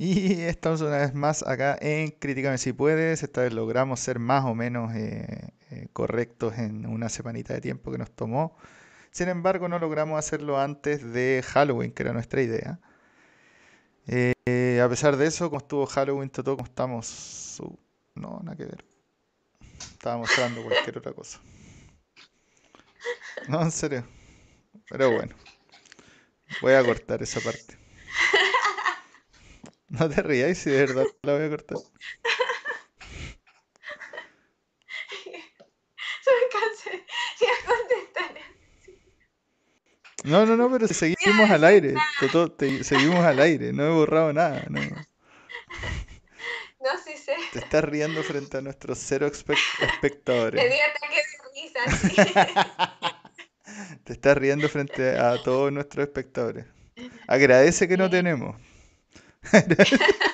Y estamos una vez más acá en Críticame si puedes. Esta vez logramos ser más o menos eh, eh, correctos en una semanita de tiempo que nos tomó. Sin embargo, no logramos hacerlo antes de Halloween, que era nuestra idea. Eh, a pesar de eso, como estuvo Halloween, todo como estamos... no, nada que ver. Estaba mostrando cualquier otra cosa. No, en serio. Pero bueno. Voy a cortar esa parte. No te rías si de verdad la voy a cortar. me cansé. Ya contestaré. No, no, no, pero seguimos al aire. Toto, te- seguimos al aire. No he borrado nada. No. No, sí sé. Te estás riendo frente a nuestros cero espe- Me espectadores. dio ataque de risa, sí. Te estás riendo frente a todos nuestros espectadores. Agradece que no tenemos.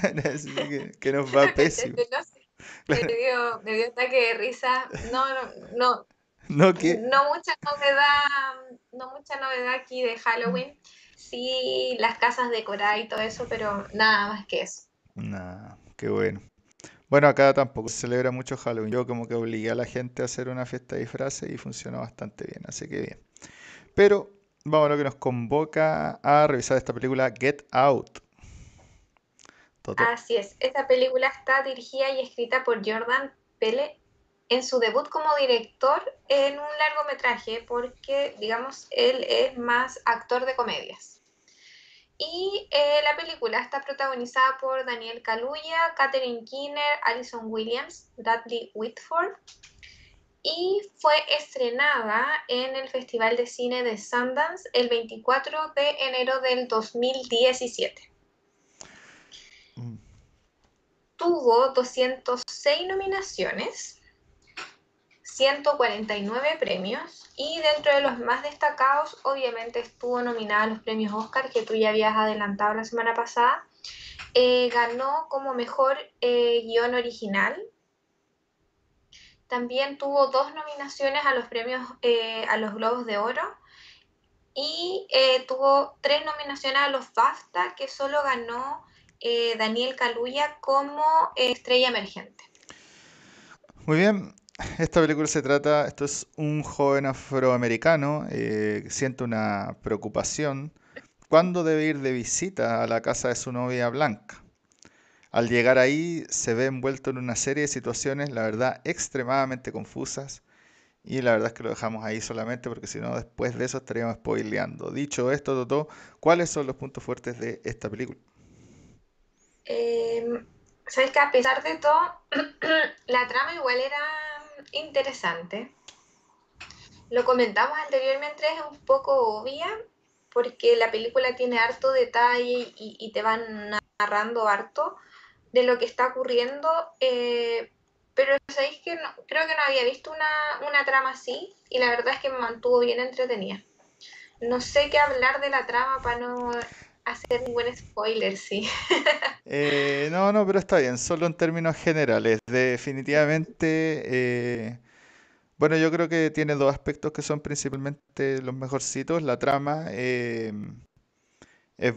Que, que nos va pésimo. No sé. Me dio, me dio ataque de risa. No, no, no, No mucha novedad, no mucha novedad aquí de Halloween. Sí, las casas decoradas y todo eso, pero nada más que eso. Nah, qué bueno. Bueno, acá tampoco se celebra mucho Halloween. Yo como que obligué a la gente a hacer una fiesta de disfraces y funcionó bastante bien, así que bien. Pero vamos a lo que nos convoca a revisar esta película Get Out. Así es, esta película está dirigida y escrita por Jordan Pele en su debut como director en un largometraje, porque, digamos, él es más actor de comedias. Y eh, la película está protagonizada por Daniel Kaluuya, Katherine Keener, Alison Williams, Bradley Whitford, y fue estrenada en el Festival de Cine de Sundance el 24 de enero del 2017 Mm, tuvo 206 nominaciones, 149 premios y dentro de los más destacados obviamente estuvo nominada a los premios Oscar que tú ya habías adelantado la semana pasada. Eh, ganó como mejor eh, guion original. También tuvo dos nominaciones a los premios eh, a los Globos de Oro y eh, tuvo tres nominaciones a los BAFTA que solo ganó eh, Daniel Kaluuya como estrella emergente. Muy bien, esta película se trata, esto es un joven afroamericano que siente una preocupación cuando debe ir de visita a la casa de su novia blanca. Al llegar ahí se ve envuelto en una serie de situaciones, la verdad, extremadamente confusas. Y la verdad es que lo dejamos ahí solamente porque si no, después de eso estaríamos spoileando. Dicho esto, Toto, ¿cuáles son los puntos fuertes de esta película? Eh, Sabes que a pesar de todo, la trama igual era interesante. Lo comentamos anteriormente, es un poco obvia porque la película tiene harto detalle y te van narrando harto de lo que está ocurriendo, eh, pero sabéis que no, creo que no había visto una, una trama así y la verdad es que me mantuvo bien entretenida. No sé qué hablar de la trama para no hacer ningún spoiler, sí. Eh, no, no, pero está bien, solo en términos generales. Definitivamente, eh, bueno, yo creo que tiene dos aspectos que son principalmente los mejorcitos. La trama es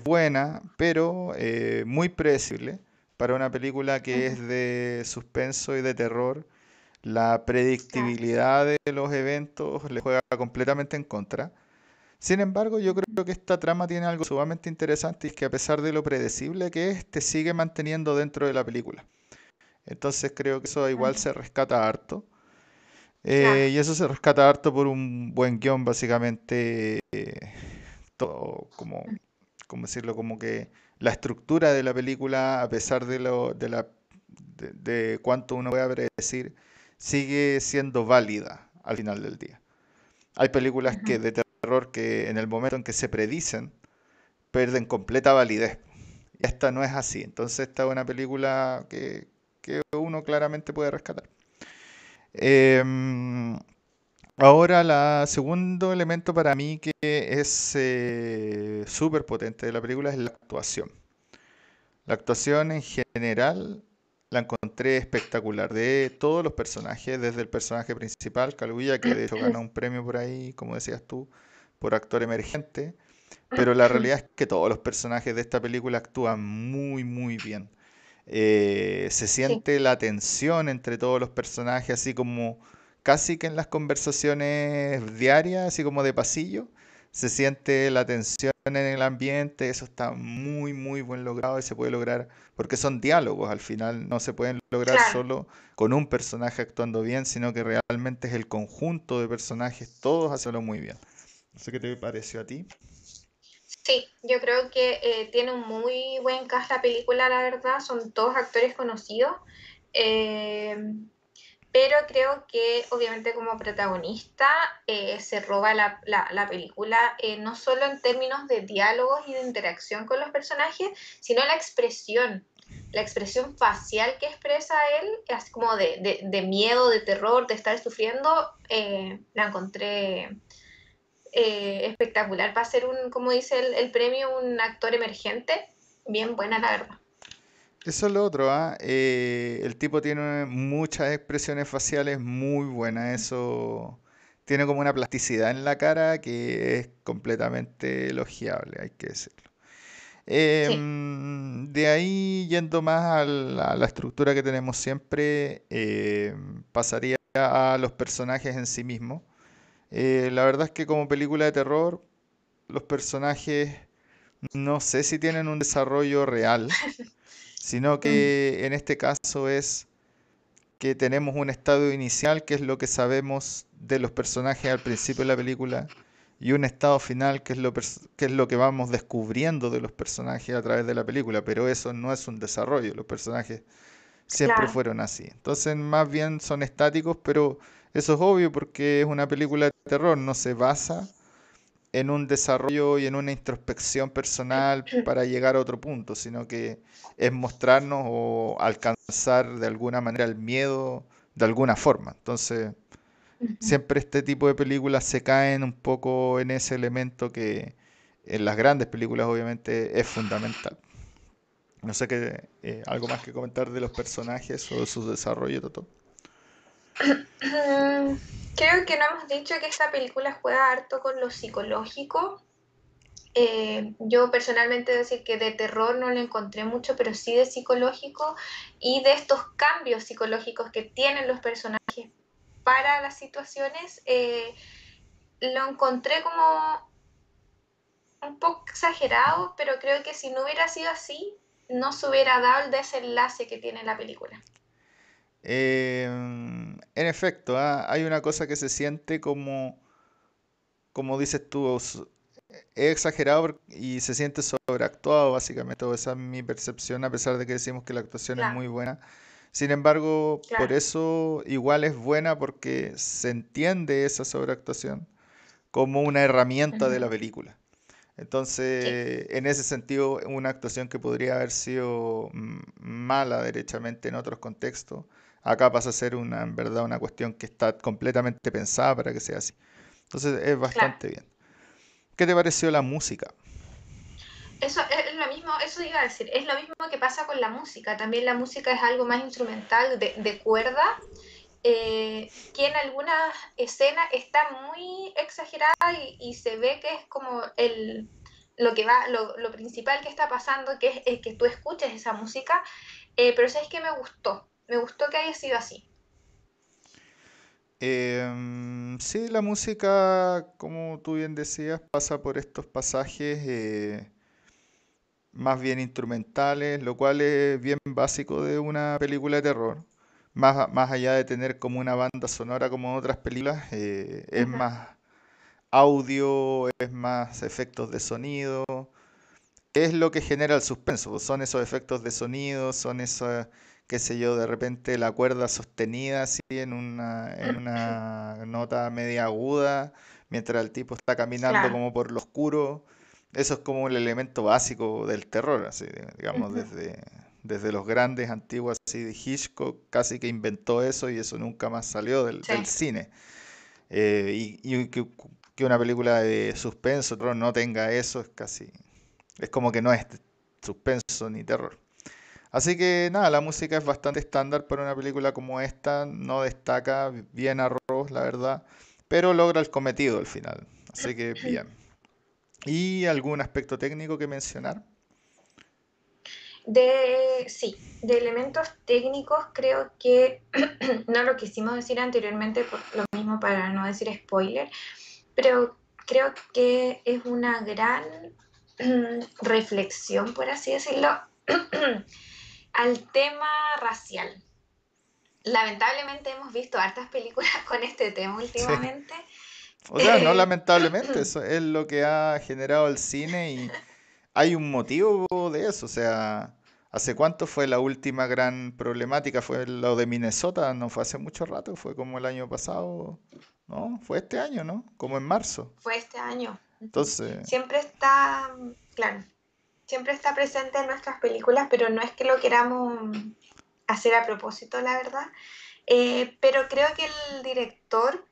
buena, pero muy predecible para una película que es de suspenso y de terror. La predictibilidad de los eventos le juega completamente en contra. Sin embargo, yo creo que esta trama tiene algo sumamente interesante y es que a pesar de lo predecible que es, te sigue manteniendo dentro de la película. Entonces creo que eso igual se rescata harto. Eh, y eso se rescata harto por un buen guion, básicamente, eh, todo como, ¿cómo decirlo? Como que la estructura de la película, a pesar de lo, de la, de, de cuánto uno pueda predecir, sigue siendo válida al final del día. Hay películas que de terror que en el momento en que se predicen pierden completa validez. Y esta no es así. Entonces esta es una película que, que uno claramente puede rescatar. Em, ahora, el segundo elemento para mí que es eh, súper potente de la película es la actuación. La actuación en general la encontré espectacular de todos los personajes, desde el personaje principal, Kaluuya, que de hecho ganó un premio por ahí, como decías tú, por actor emergente, pero la realidad es que todos los personajes de esta película actúan muy, muy bien. Eh, se siente la tensión entre todos los personajes, así como casi que en las conversaciones diarias, así como de pasillo, se siente la tensión en el ambiente, eso está muy, muy buen logrado y se puede lograr, porque son diálogos al final, no se pueden lograr solo con un personaje actuando bien, sino que realmente es el conjunto de personajes, todos hacerlo muy bien. No sé qué te pareció a ti. Sí, yo creo que eh, tiene un muy buen cast la película, la verdad, son todos actores conocidos. Eh, pero creo que obviamente como protagonista eh, se roba la, la, película eh, no solo en términos de diálogos y de interacción con los personajes, sino la expresión, la expresión facial que expresa él, así como de, de, de miedo, de terror, de estar sufriendo, eh, la encontré espectacular para ser un, como dice el, el premio, un actor emergente, bien buena la verdad. Eso es lo otro, ¿ah? Eh, el tipo tiene muchas expresiones faciales muy buenas. Eso tiene como una plasticidad en la cara que es completamente elogiable, hay que decirlo. Em, de ahí, yendo más a la, estructura que tenemos siempre, em, pasaría a los personajes en sí mismos. Eh, la verdad es que como película de terror, los personajes no sé si tienen un desarrollo real. sino que en este caso es que tenemos un estado inicial, que es lo que sabemos de los personajes al principio de la película, y un estado final, que es lo, que, es lo que vamos descubriendo de los personajes a través de la película, pero eso no es un desarrollo, los personajes siempre fueron así. Entonces más bien son estáticos, pero eso es obvio porque es una película de terror, no se basa en un desarrollo y en una introspección personal para llegar a otro punto, sino que es mostrarnos o alcanzar de alguna manera el miedo de alguna forma. Entonces, siempre este tipo de películas se caen un poco en ese elemento que en las grandes películas obviamente es fundamental. No sé qué, eh, algo más que comentar de los personajes o de su desarrollo, Toto. Creo que no hemos dicho que esta película juega harto con lo psicológico. Eh, yo personalmente decir que de terror no lo encontré mucho, pero sí de psicológico y de estos cambios psicológicos que tienen los personajes para las situaciones, eh, lo encontré como un poco exagerado, pero creo que si no hubiera sido así, no se hubiera dado el desenlace que tiene la película. Em, en efecto, ah, hay una cosa que se siente como, como dices tú, es exagerado y se siente sobreactuado, básicamente. Esa es mi percepción, a pesar de que decimos que la actuación es muy buena. Sin embargo, por eso igual es buena porque se entiende esa sobreactuación como una herramienta de la película. Entonces, en ese sentido, una actuación que podría haber sido mm, mala derechamente en otros contextos, Acá pasa a ser una, en verdad una cuestión que está completamente pensada para que sea así. Entonces es bastante bien. ¿Qué te pareció la música? Eso es lo mismo, eso iba a decir, es lo mismo que pasa con la música. También la música es algo más instrumental, de, cuerda, eh, que en algunas escenas está muy exagerada y, se ve que es como el, lo que va, lo, lo principal que está pasando, que es, que tú escuches esa música, eh, pero sabes que me gustó, me gustó que haya sido así. Em, sí, la música, como tú bien decías, pasa por estos pasajes eh, más bien instrumentales, lo cual es bien básico de una película de terror. Más, más allá de tener como una banda sonora como en otras películas, eh, es más audio, es más efectos de sonido, es lo que genera el suspenso, son esos efectos de sonido, son esas qué sé yo, de repente la cuerda sostenida así en una, en una nota media aguda, mientras el tipo está caminando como por lo oscuro. Eso es como el elemento básico del terror, así, digamos, desde, desde los grandes antiguos así de Hitchcock, casi que inventó eso y eso nunca más salió del, cine. Eh, y, que, que, una película de suspenso, terror, no tenga eso es casi, es como que no es suspenso ni terror. Así que nada, la música es bastante estándar para una película como esta, no destaca bien arroz, la verdad, pero logra el cometido al final. Así que bien. ¿Y algún aspecto técnico que mencionar? De, sí, de elementos técnicos creo que, no lo quisimos decir anteriormente, por lo mismo para no decir spoiler, pero creo que es una gran reflexión, por así decirlo, al tema racial. Lamentablemente hemos visto hartas películas con este tema últimamente. O sea, no lamentablemente, eso es lo que ha generado el cine y hay un motivo de eso. O sea, ¿hace cuánto fue la última gran problemática? Fue lo de Minnesota, no fue hace mucho rato, fue como el año pasado, ¿no? Fue este año, ¿no? Como en marzo. Fue este año. Entonces... Siempre está, claro, siempre está presente en nuestras películas, pero no es que lo queramos hacer a propósito, la verdad. Eh, pero creo que el director,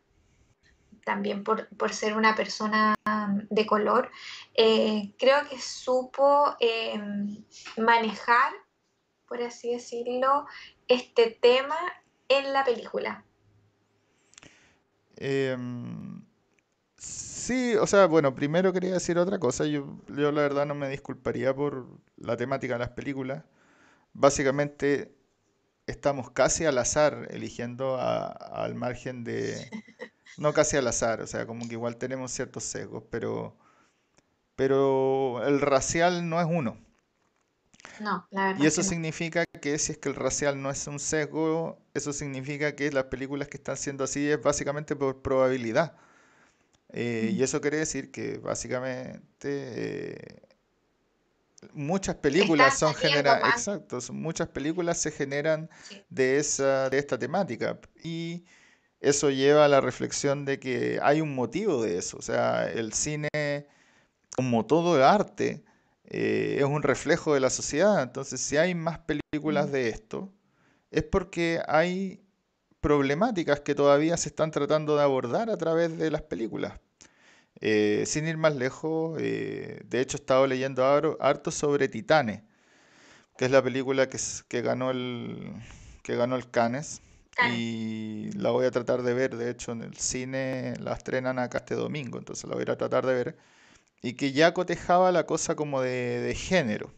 también por, ser una persona de color, eh, creo que supo em, manejar, por así decirlo, este tema en la película. Sí, o sea, bueno, primero quería decir otra cosa. Yo, yo la verdad no me disculparía por la temática de las películas. Básicamente estamos casi al azar eligiendo al margen de... No casi al azar, o sea, como que igual tenemos ciertos sesgos, pero, pero el racial no es uno. No, la verdad Y eso significa que si es que el racial no es un sesgo, eso significa que las películas que están siendo así es básicamente por probabilidad. Eh, y eso quiere decir que básicamente eh, muchas películas son generadas, exacto, muchas películas se generan de esa, de esta temática. Y eso lleva a la reflexión de que hay un motivo de eso, o sea, el cine, como todo el arte, eh, es un reflejo de la sociedad, entonces si hay más películas mm. de esto, es porque hay problemáticas que todavía se están tratando de abordar a través de las películas. Eh, sin ir más lejos, eh, de hecho he estado leyendo harto sobre Titanes, que es la película que, que ganó el que ganó el Cannes y la voy a tratar de ver, de hecho en el cine la estrenan acá este domingo, entonces la voy a tratar de ver y que ya cotejaba la cosa como de, género.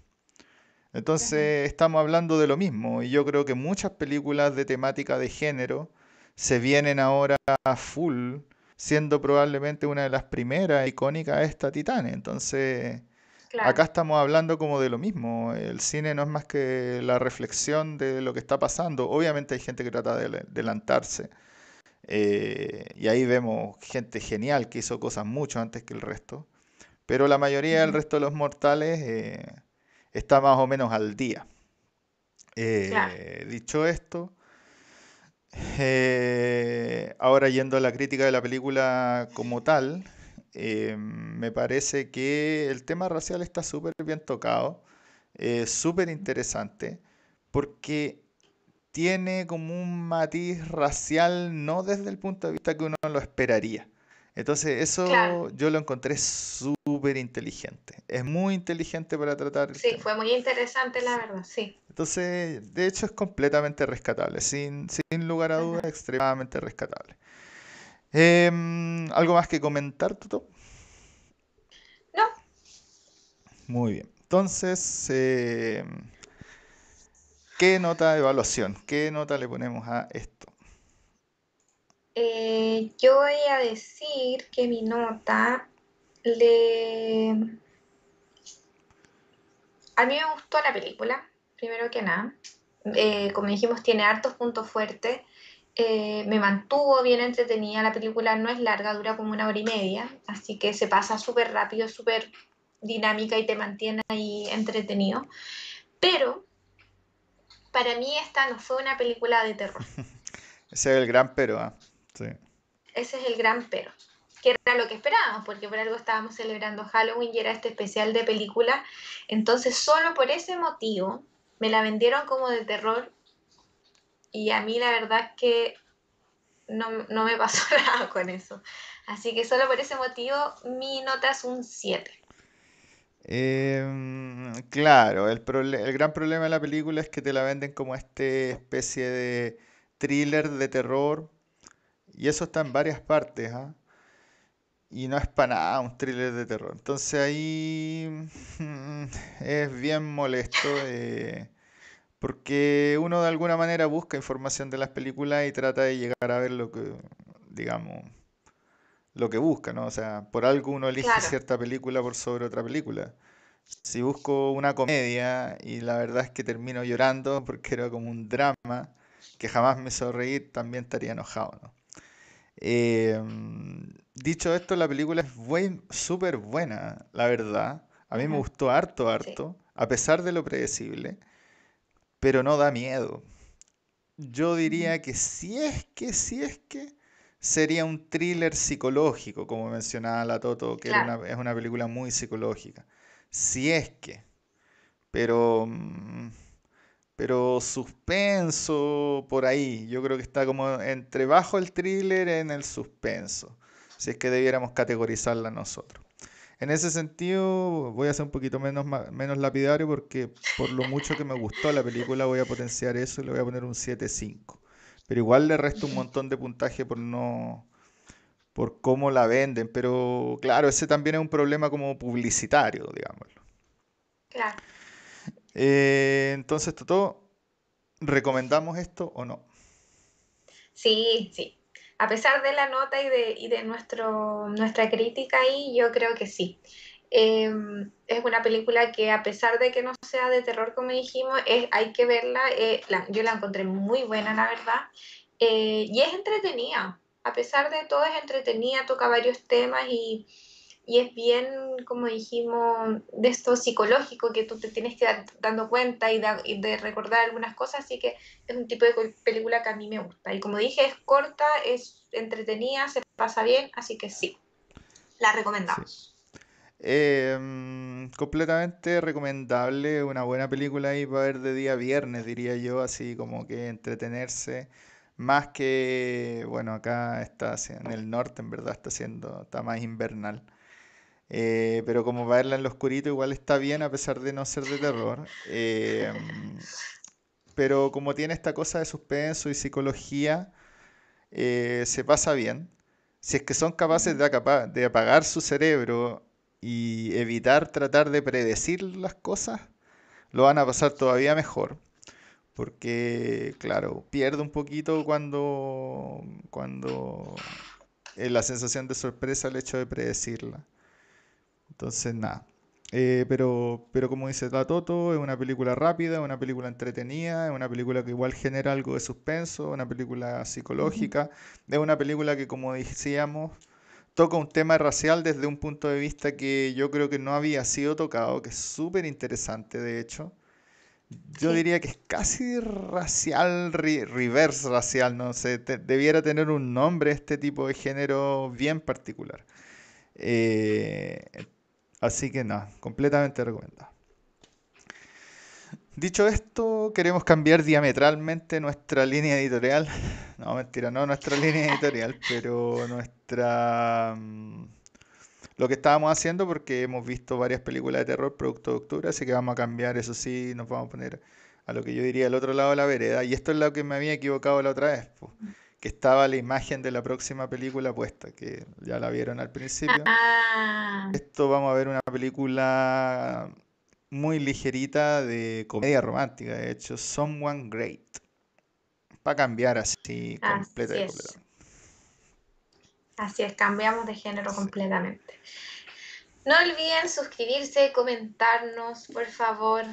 Entonces estamos hablando de lo mismo y yo creo que muchas películas de temática de género se vienen ahora a full siendo probablemente una de las primeras icónicas esta Titane. Entonces, acá estamos hablando como de lo mismo. El cine no es más que la reflexión de lo que está pasando. Obviamente hay gente que trata de adelantarse. Eh, y ahí vemos gente genial que hizo cosas mucho antes que el resto. Pero la mayoría del resto de los mortales eh, está más o menos al día. Eh, dicho esto, eh, ahora yendo a la crítica de la película como tal, eh, me parece que el tema racial está súper bien tocado, súper interesante, porque tiene como un matiz racial no desde el punto de vista que uno lo esperaría. Entonces eso yo lo encontré súper inteligente. Es muy inteligente para tratar. Sí, fue muy interesante la verdad, sí. Entonces, de hecho es completamente rescatable, sin, sin lugar a dudas, extremadamente rescatable. Em, ¿Algo más que comentar, Tuto? No. Muy bien. Entonces, em, ¿qué nota de evaluación? ¿Qué nota le ponemos a esto? Eh, yo voy a decir que mi nota le... A mí me gustó la película, primero que nada. Eh, como dijimos, tiene hartos puntos fuertes. Eh, me mantuvo bien entretenida. La película no es larga, dura como una hora y media, así que se pasa súper rápido, súper dinámica y te mantiene ahí entretenido. Pero para mí esta no fue una película de terror. Ese es el gran pero. ¿Ah? Ese es el gran pero. Que era lo que esperábamos, porque por algo estábamos celebrando Halloween y era este especial de película. Entonces, solo por ese motivo, me la vendieron como de terror. Y a mí la verdad es que no, me pasó nada con eso. Así que solo por ese motivo, mi nota es un 7. Em, claro, el, el gran problema de la película es que te la venden como esta especie de thriller de terror y eso está en varias partes. ¿ah? y no es para nada un thriller de terror. Entonces ahí es bien molesto. Eh, porque uno de alguna manera busca información de las películas y trata de llegar a ver lo que, digamos, lo que busca, ¿no? O sea, por algo uno elige cierta película por sobre otra película. Si busco una comedia y la verdad es que termino llorando porque era como un drama que jamás me hizo reír, también estaría enojado, ¿no? Em, dicho esto, la película es súper buena, la verdad. A mí me gustó harto, harto, a pesar de lo predecible, pero no da miedo. Yo diría que si es que, si es que, sería un thriller psicológico, como mencionaba la Toto, que es una película muy psicológica. Si es que. Pero. Mm, pero suspenso por ahí. Yo creo que está como entre bajo el thriller en el suspenso. Si es que debiéramos categorizarla nosotros. En ese sentido, voy a ser un poquito menos, menos lapidario porque por lo mucho que me gustó la película voy a potenciar eso y le voy a poner un 7.5. Pero igual le resto un montón de puntaje por no por cómo la venden, pero claro, ese también es un problema como publicitario, digámoslo. Claro. Eh, entonces, Toto, ¿recomendamos esto o no? Sí, sí. A pesar de la nota y de, y de nuestro, nuestra crítica ahí, yo creo que sí. Em, es una película que a pesar de que no sea de terror, como dijimos, hay que verla. Eh, yo la encontré muy buena, la verdad. Eh, y es entretenida. A pesar de todo, es entretenida, toca varios temas y, y es bien, como dijimos, de esto psicológico que tú te tienes que dar dando cuenta y, de recordar algunas cosas, así que es un tipo de película que a mí me gusta. Y como dije, es corta, es entretenida, se pasa bien, así que sí, la recomendamos. Em, completamente recomendable, una buena película ahí para ver de día viernes, diría yo, así como que entretenerse. Más que, bueno, acá está en el norte, en verdad, está siendo, está más invernal. Eh, pero como verla en lo oscurito igual está bien a pesar de no ser de terror. Eh, pero como tiene esta cosa de suspenso y psicología, eh, se pasa bien. Si es que son capaces de, de apagar su cerebro y evitar tratar de predecir las cosas, lo van a pasar todavía mejor. Porque, claro, pierde un poquito cuando, cuando la sensación de sorpresa el hecho de predecirla. Entonces, nada. Eh, pero, pero como dice la Toto, es una película rápida, es una película entretenida, es una película que igual genera algo de suspenso, una película psicológica, es una película que, como decíamos, toca un tema racial desde un punto de vista que yo creo que no había sido tocado, que es súper interesante, de hecho. Yo diría que es casi racial, reverse racial, no sé, debiera tener un nombre este tipo de género bien particular. Eh, Así que nada, completamente recomendado. Dicho esto, queremos cambiar diametralmente nuestra línea editorial. No, mentira, no nuestra línea editorial, pero nuestra... Mm, lo que estábamos haciendo porque hemos visto varias películas de terror producto de octubre, así que vamos a cambiar, eso sí, nos vamos a poner a lo que yo diría el otro lado de la vereda. Y esto es lo que me había equivocado la otra vez que estaba la imagen de la próxima película puesta, que ya la vieron al principio. Ah. Esto vamos a ver una película muy ligerita de comedia romántica, de hecho, Someone Great. Para cambiar así, completamente. Así es, cambiamos de género completamente. No olviden suscribirse, comentarnos, por favor,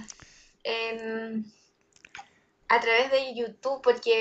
a través de YouTube, porque